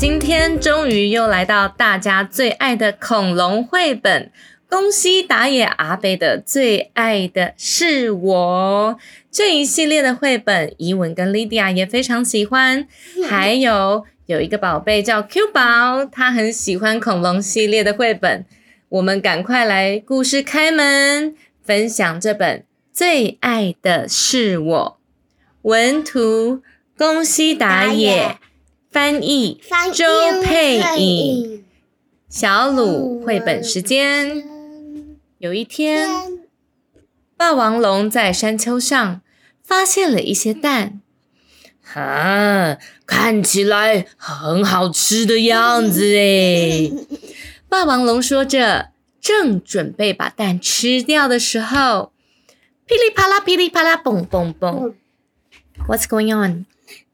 今天终于又来到大家最爱的恐龙绘本，恭喜打野阿贝的最爱的是我这一系列的绘本，怡文跟莉迪亚也非常喜欢。还有有一个宝贝叫 Q 宝，他很喜欢恐龙系列的绘本。我们赶快来故事开门，分享这本最爱的是我。文图宫西达也。翻译周佩颖，小鲁绘本时间。有一天，霸王龙在山丘上发现了一些蛋，啊，看起来很好吃的样子哎！霸王龙说着，正准备把蛋吃掉的时候，噼里啪啦，噼里啪啦，嘣嘣嘣！What's going on？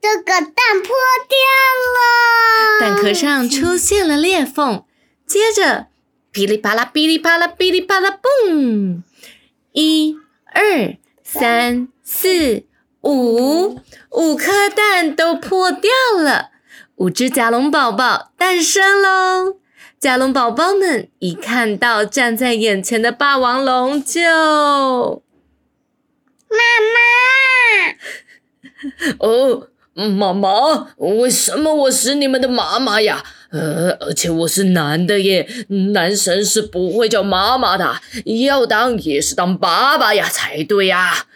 这个蛋破掉了，蛋壳上出现了裂缝，接着噼里啪啦，噼里啪啦，噼里啪啦，嘣！一、二、三、四、五，五颗蛋都破掉了，五只甲龙宝宝诞生喽！甲龙宝宝们一看到站在眼前的霸王龙，就妈妈 哦。妈妈，为什么我是你们的妈妈呀？呃，而且我是男的耶，男生是不会叫妈妈的，要当也是当爸爸呀才对呀！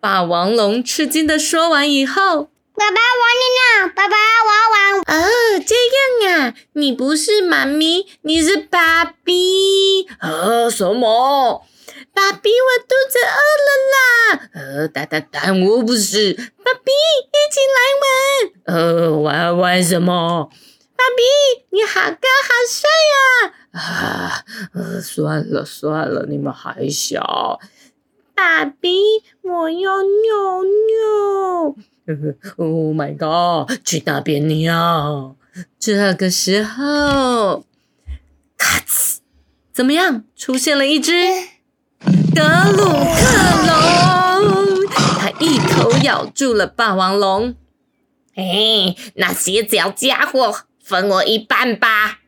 霸王龙吃惊的说完以后，爸爸我你呢？爸爸我玩。哦，这样啊，你不是妈咪，你是爸比。呃，什么？爸比，我肚子饿了啦！呃，但但但我不是。爸比，一起来玩。呃，玩玩什么？爸比，你好高好帅呀！啊，呃，算了算了，你们还小。爸比，我要尿尿。Oh my god，去那边尿。这个时候，咔呲，怎么样？出现了一只。德鲁克龙，一口咬住了霸王龙。哎，那些小家伙，分我一半吧！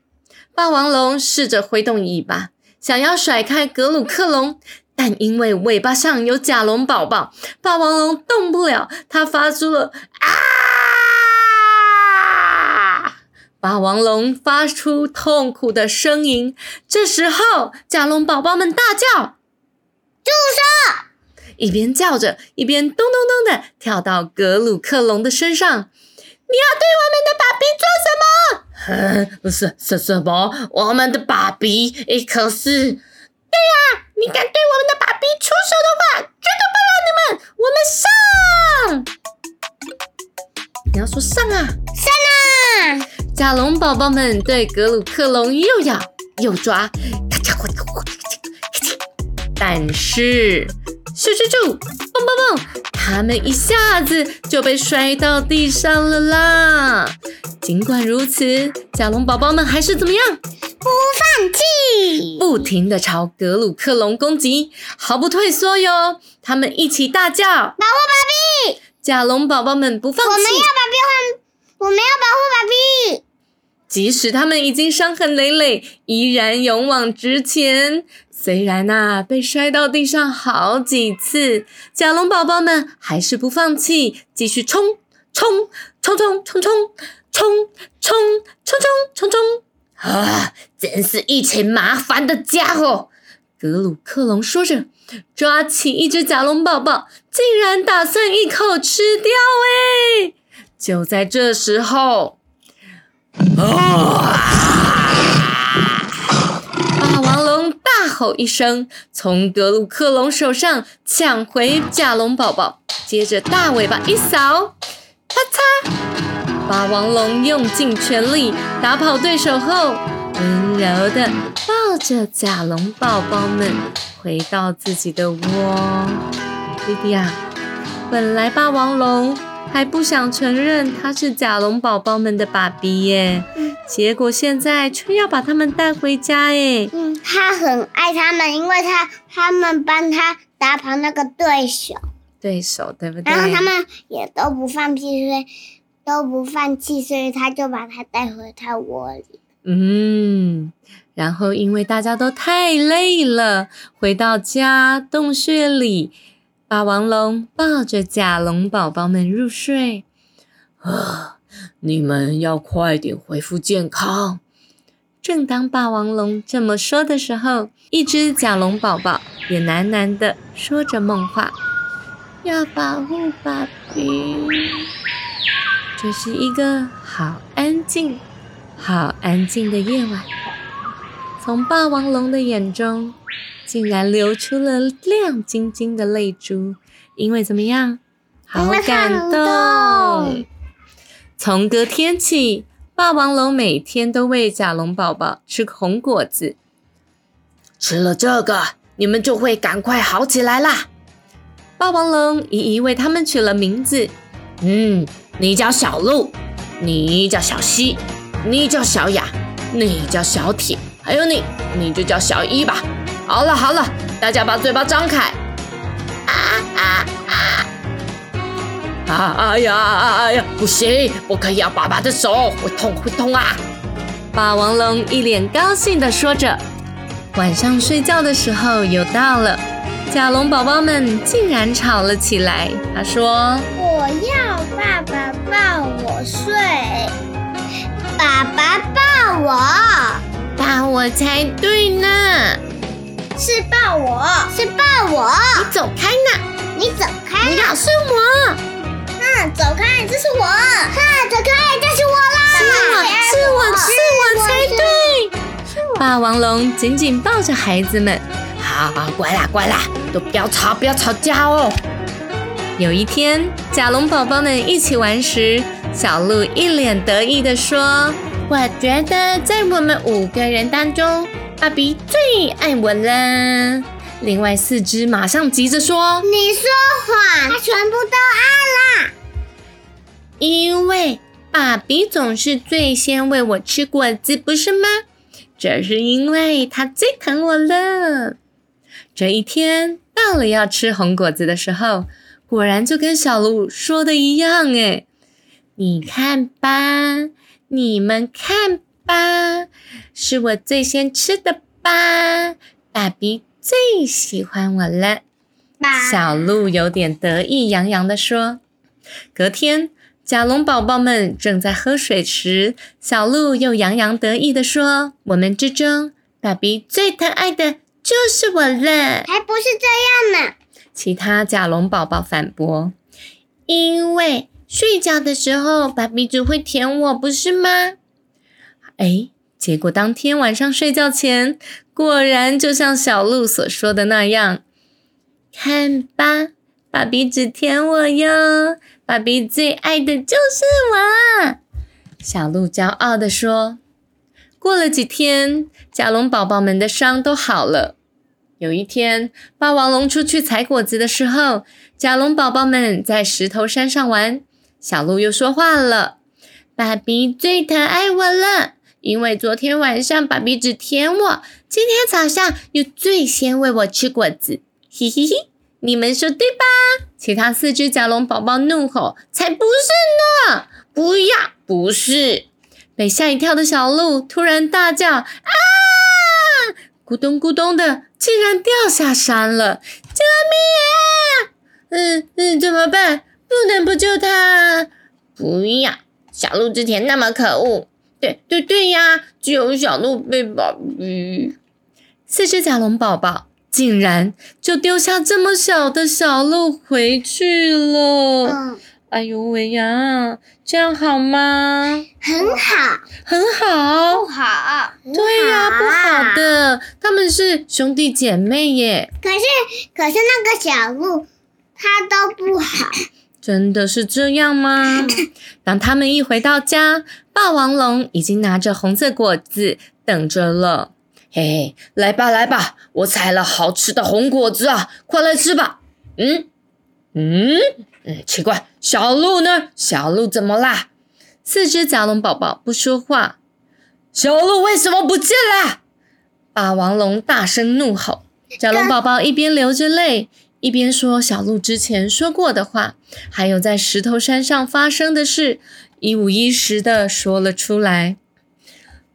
霸王龙试着挥动尾巴，想要甩开格鲁克龙，但因为尾巴上有甲龙宝宝，霸王龙动不了。它发出了啊！霸王龙发出痛苦的声音。这时候，甲龙宝宝们大叫。住手！一边叫着，一边咚咚咚的跳到格鲁克龙的身上。你要对我们的爸比做什么？不是，是什么？我们的爸比？诶，可是，对呀，你敢对我们的爸比出手的话，绝对不让你们！我们上！你要说上啊，上啊！甲龙宝宝们对格鲁克龙又咬又抓。但是，咻咻咻，蹦蹦蹦，他们一下子就被摔到地上了啦！尽管如此，甲龙宝宝们还是怎么样？不放弃，不停的朝格鲁克龙攻击，毫不退缩哟！他们一起大叫：“保护芭比！”甲龙宝宝们不放弃，我们要把壁换，我们要保护芭比。即使他们已经伤痕累累，依然勇往直前。虽然呐，被摔到地上好几次，甲龙宝宝们还是不放弃，继续冲冲冲冲冲冲冲冲冲冲冲冲！啊，真是一群麻烦的家伙！格鲁克龙说着，抓起一只甲龙宝宝，竟然打算一口吃掉。哎，就在这时候，吼一声，从格鲁克龙手上抢回甲龙宝宝，接着大尾巴一扫，啪嚓！霸王龙用尽全力打跑对手后，温柔的抱着甲龙宝宝们回到自己的窝。弟弟啊，本来霸王龙还不想承认他是甲龙宝宝们的爸比耶，结果现在却要把他们带回家耶。嗯，他很爱他们，因为他他们帮他打跑那个对手，对手对不对？然后他们也都不放弃，所以都不放弃，所以他就把他带回他窝里。嗯，然后因为大家都太累了，回到家洞穴里，霸王龙抱着甲龙宝宝们入睡。啊，你们要快点恢复健康。正当霸王龙这么说的时候，一只甲龙宝宝也喃喃的说着梦话，要保护爸比。这是一个好安静、好安静的夜晚，从霸王龙的眼中竟然流出了亮晶晶的泪珠，因为怎么样？好感动。从隔天起，霸王龙每天都喂甲龙宝宝吃红果子，吃了这个，你们就会赶快好起来啦。霸王龙一一为他们取了名字。嗯，你叫小鹿，你叫小西，你叫小雅，你叫小铁，还有你，你就叫小一吧。好了好了，大家把嘴巴张开。啊啊啊！啊哎呀啊呀，不行，不可以咬爸爸的手，会痛会痛啊！霸王龙一脸高兴地说着。晚上睡觉的时候又到了，甲龙宝宝们竟然吵了起来。他说：“我要爸爸抱我睡，爸爸抱我，抱我才对呢，是抱我，是抱我，你走开呢，你走开，不要是我，嗯，走开，这是我，哼，走开，这是我啦，是我是我是我才对。”霸王龙紧紧抱着孩子们，好好乖啦乖啦，都不要吵不要吵架哦。有一天，甲龙宝宝们一起玩时，小鹿一脸得意地说：“我觉得在我们五个人当中，爸比最爱我了。”另外四只马上急着说：“你说谎，他全部都爱啦，因为爸比总是最先喂我吃果子，不是吗？”这是因为他最疼我了。这一天到了要吃红果子的时候，果然就跟小鹿说的一样，哎，你看吧，你们看吧，是我最先吃的吧？爸比最喜欢我了。小鹿有点得意洋洋地说。隔天。甲龙宝宝们正在喝水时，小鹿又洋洋得意地说：“我们之中，爸比最疼爱的就是我了。”还不是这样呢。其他甲龙宝宝反驳：“因为睡觉的时候，爸比只会舔我，不是吗？”哎，结果当天晚上睡觉前，果然就像小鹿所说的那样，看吧，爸比只舔我哟。爸比最爱的就是我，小鹿骄傲地说。过了几天，甲龙宝宝们的伤都好了。有一天，霸王龙出去采果子的时候，甲龙宝宝们在石头山上玩。小鹿又说话了：“爸比最疼爱我了，因为昨天晚上爸比只舔我，今天早上又最先喂我吃果子。”嘿嘿嘿。你们说对吧？其他四只甲龙宝宝怒吼：“才不是呢！不要，不是！”被吓一跳的小鹿突然大叫：“啊！”咕咚咕咚的，竟然掉下山了！救命啊！嗯嗯，怎么办？不能不救他！不要！小鹿之前那么可恶。对对对呀，只有小鹿被宝比。四只甲龙宝宝。竟然就丢下这么小的小鹿回去了！嗯，哎呦喂呀，这样好吗？很好，很好，不好。对呀，不好的，他们是兄弟姐妹耶。可是，可是那个小鹿它都不好。真的是这样吗？当他们一回到家，霸王龙已经拿着红色果子等着了。嘿嘿，来吧来吧，我采了好吃的红果子啊，快来吃吧。嗯嗯嗯，奇怪，小鹿呢？小鹿怎么啦？四只甲龙宝宝不说话。小鹿为什么不见了？霸王龙大声怒吼。甲龙宝宝一边流着泪。一边说小鹿之前说过的话，还有在石头山上发生的事，一五一十的说了出来。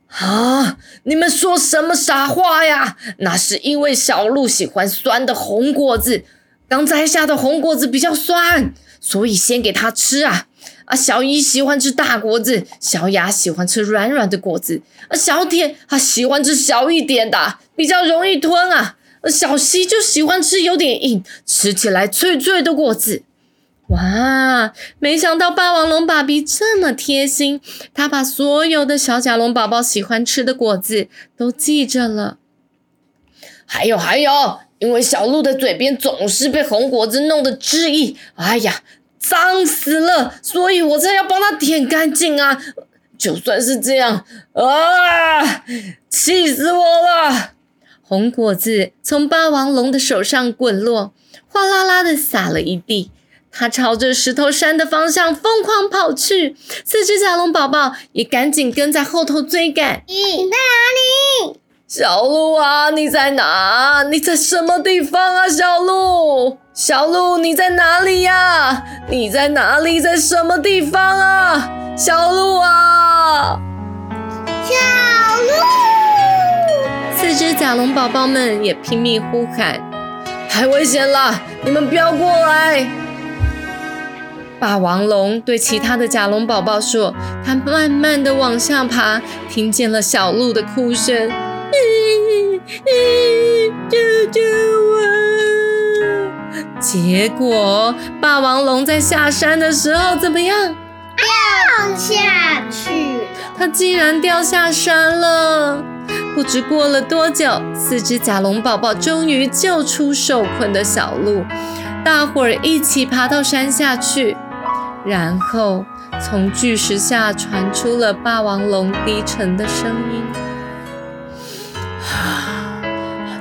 啊！你们说什么傻话呀？那是因为小鹿喜欢酸的红果子，刚摘下的红果子比较酸，所以先给它吃啊！啊，小一喜欢吃大果子，小雅喜欢吃软软的果子，啊，小铁他喜欢吃小一点的，比较容易吞啊。小溪就喜欢吃有点硬、吃起来脆脆的果子。哇！没想到霸王龙爸比这么贴心，他把所有的小甲龙宝宝喜欢吃的果子都记着了。还有还有，因为小鹿的嘴边总是被红果子弄得汁液，哎呀，脏死了，所以我才要帮他舔干净啊！就算是这样，啊，气死我了！红果子从霸王龙的手上滚落，哗啦啦的洒了一地。它朝着石头山的方向疯狂跑去，四只甲龙宝宝也赶紧跟在后头追赶。你在哪里？小鹿啊，你在哪？你在什么地方啊？小鹿，小鹿，你在哪里呀？你在哪里？在什么地方啊？小鹿啊，小鹿。四只甲龙宝宝们也拼命呼喊：“太危险了！你们不要过来！”霸王龙对其他的甲龙宝宝说：“它慢慢的往下爬，听见了小鹿的哭声，救救我！”结果霸王龙在下山的时候怎么样？掉下去！它竟然掉下山了！不知过了多久，四只甲龙宝宝终于救出受困的小鹿，大伙儿一起爬到山下去，然后从巨石下传出了霸王龙低沉的声音：“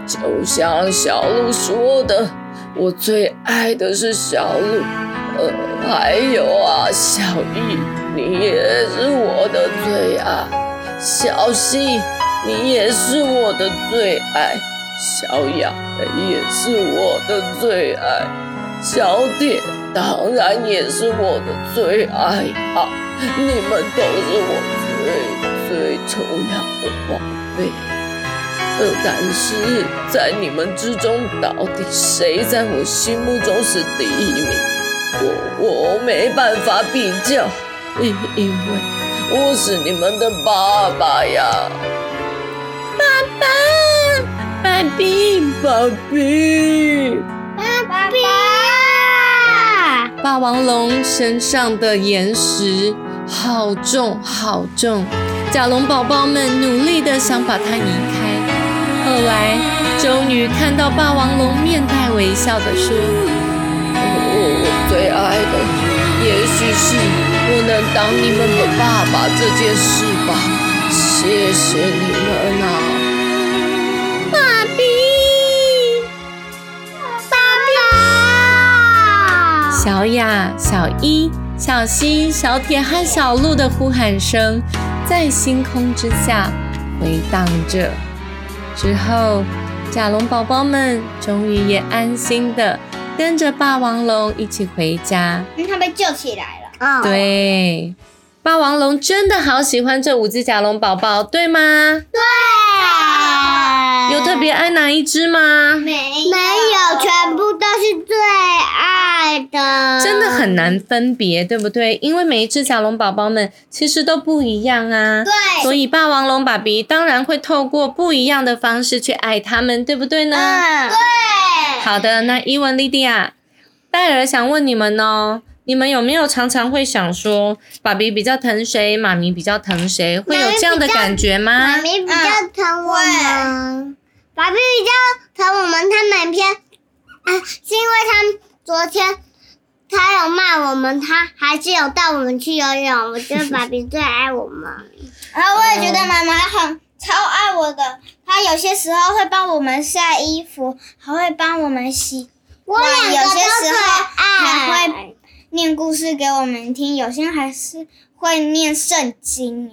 就像小鹿说的，我最爱的是小鹿，呃，还有啊，小易，你也是我的最爱，小溪。”你也是我的最爱，小雅也是我的最爱，小铁当然也是我的最爱啊！你们都是我最最重要的宝贝。但是在你们之中，到底谁在我心目中是第一名？我我没办法比较，因因为我是你们的爸爸呀。爸，爸比，爸比，爸比！霸王龙身上的岩石好重好重，甲龙宝宝们努力的想把它移开。后来终于看到霸王龙面带微笑的说：“我我最爱的，也许是我能当你们的爸爸这件事吧。谢谢你们啊！”小雅、小一、小西、小铁和小鹿的呼喊声在星空之下回荡着。之后，甲龙宝宝们终于也安心的跟着霸王龙一起回家。因为他被救起来了。对，霸王龙真的好喜欢这五只甲龙宝宝，对吗？对。有特别爱哪一只吗？没，没有，全部都是最爱的。真的很难分别，对不对？因为每一只小龙宝宝们其实都不一样啊。对。所以霸王龙爸比当然会透过不一样的方式去爱他们，对不对呢？嗯，对。好的，那伊文、莉迪亚、戴尔想问你们哦。你们有没有常常会想说，爸比比较疼谁，妈咪比较疼谁，会有这样的感觉吗？妈咪比较疼我们，爸比比较疼我们。他们偏，啊，是因为他昨天他有骂我们，他还是有带我们去游泳。我觉得爸比最爱我们。然后我也觉得妈妈很超爱我的，她有些时候会帮我们晒衣服，还会帮我们洗我两个有些都最时候还爱会。念故事给我们听，有些还是会念圣经。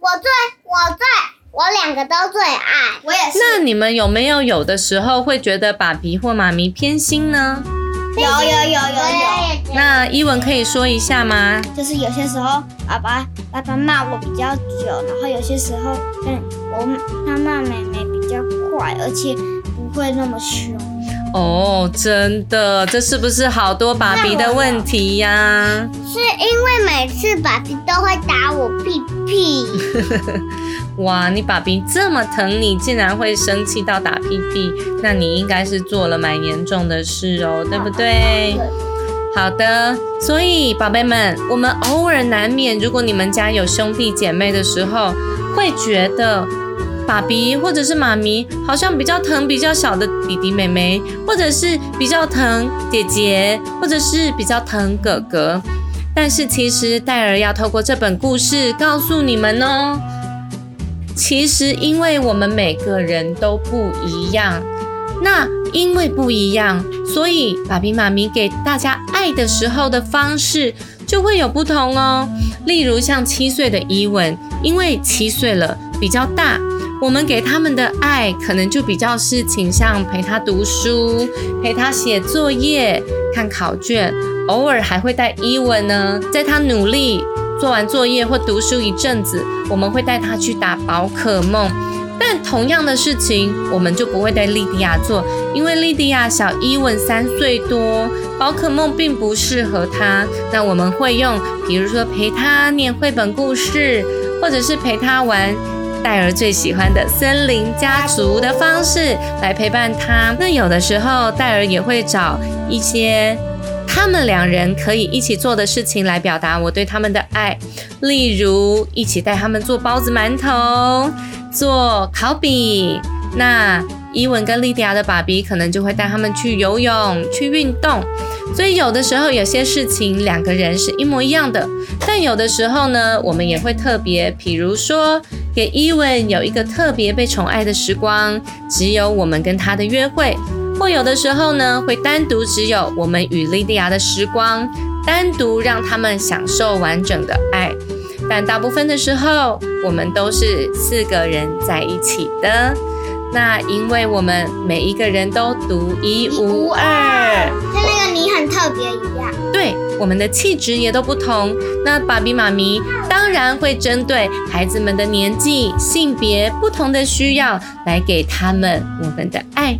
我最我最我两个都最爱。我也是，那你们有没有有的时候会觉得爸比或妈咪偏心呢？有有有有有，那伊文可以说一下吗？就是有些时候爸爸爸爸骂我比较久，然后有些时候嗯我他骂妹妹比较快，而且不会那么凶。哦，真的，这是不是好多爸比的问题呀？是因为每次爸比都会打我屁屁。哇，你爸比这么疼你，竟然会生气到打屁屁，那你应该是做了蛮严重的事哦，对不对？好的，所以宝贝们，我们偶尔难免，如果你们家有兄弟姐妹的时候，会觉得爸比或者是妈咪好像比较疼比较小的弟弟妹妹，或者是比较疼姐姐，或者是比较疼哥哥。但是其实戴尔要透过这本故事告诉你们哦，其实因为我们每个人都不一样，那因为不一样，所以爸比妈咪给大家爱的时候的方式就会有不同哦。例如像七岁的伊文，因为七岁了比较大，我们给他们的爱可能就比较是倾向陪他读书、陪他写作业、看考卷，偶尔还会带伊文呢，在他努力做完作业或读书一阵子，我们会带他去打宝可梦。但同样的事情，我们就不会带莉迪亚做，因为莉迪亚小伊文三岁多，宝可梦并不适合他。那我们会用，比如说陪他念绘本故事，或者是陪他玩戴尔最喜欢的森林家族的方式来陪伴他。那有的时候，戴尔也会找一些。他们两人可以一起做的事情来表达我对他们的爱，例如一起带他们做包子、馒头、做烤饼。那伊文跟莉迪亚的爸比可能就会带他们去游泳、去运动。所以有的时候有些事情两个人是一模一样的，但有的时候呢，我们也会特别，比如说给伊文有一个特别被宠爱的时光，只有我们跟他的约会。或有的时候呢，会单独只有我们与莉迪亚的时光，单独让他们享受完整的爱。但大部分的时候，我们都是四个人在一起的。那因为我们每一个人都独一无二，像那个你很特别一样。对，我们的气质也都不同。那爸比妈咪当然会针对孩子们的年纪、性别不同的需要，来给他们我们的爱。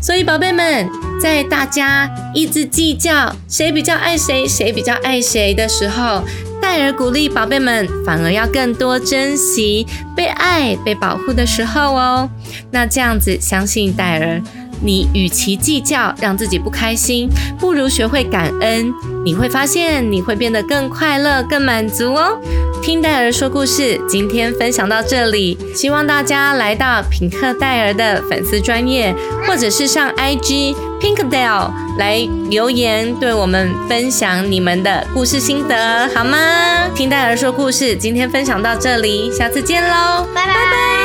所以，宝贝们，在大家一直计较谁比较爱谁、谁比较爱谁的时候，戴尔鼓励宝贝们，反而要更多珍惜被爱、被保护的时候哦。那这样子，相信戴尔，你与其计较让自己不开心，不如学会感恩。你会发现，你会变得更快乐、更满足哦。听戴尔说故事，今天分享到这里，希望大家来到品客戴尔的粉丝专业，或者是上 IG Pinkdale 来留言，对我们分享你们的故事心得，好吗？听戴尔说故事，今天分享到这里，下次见喽，拜拜。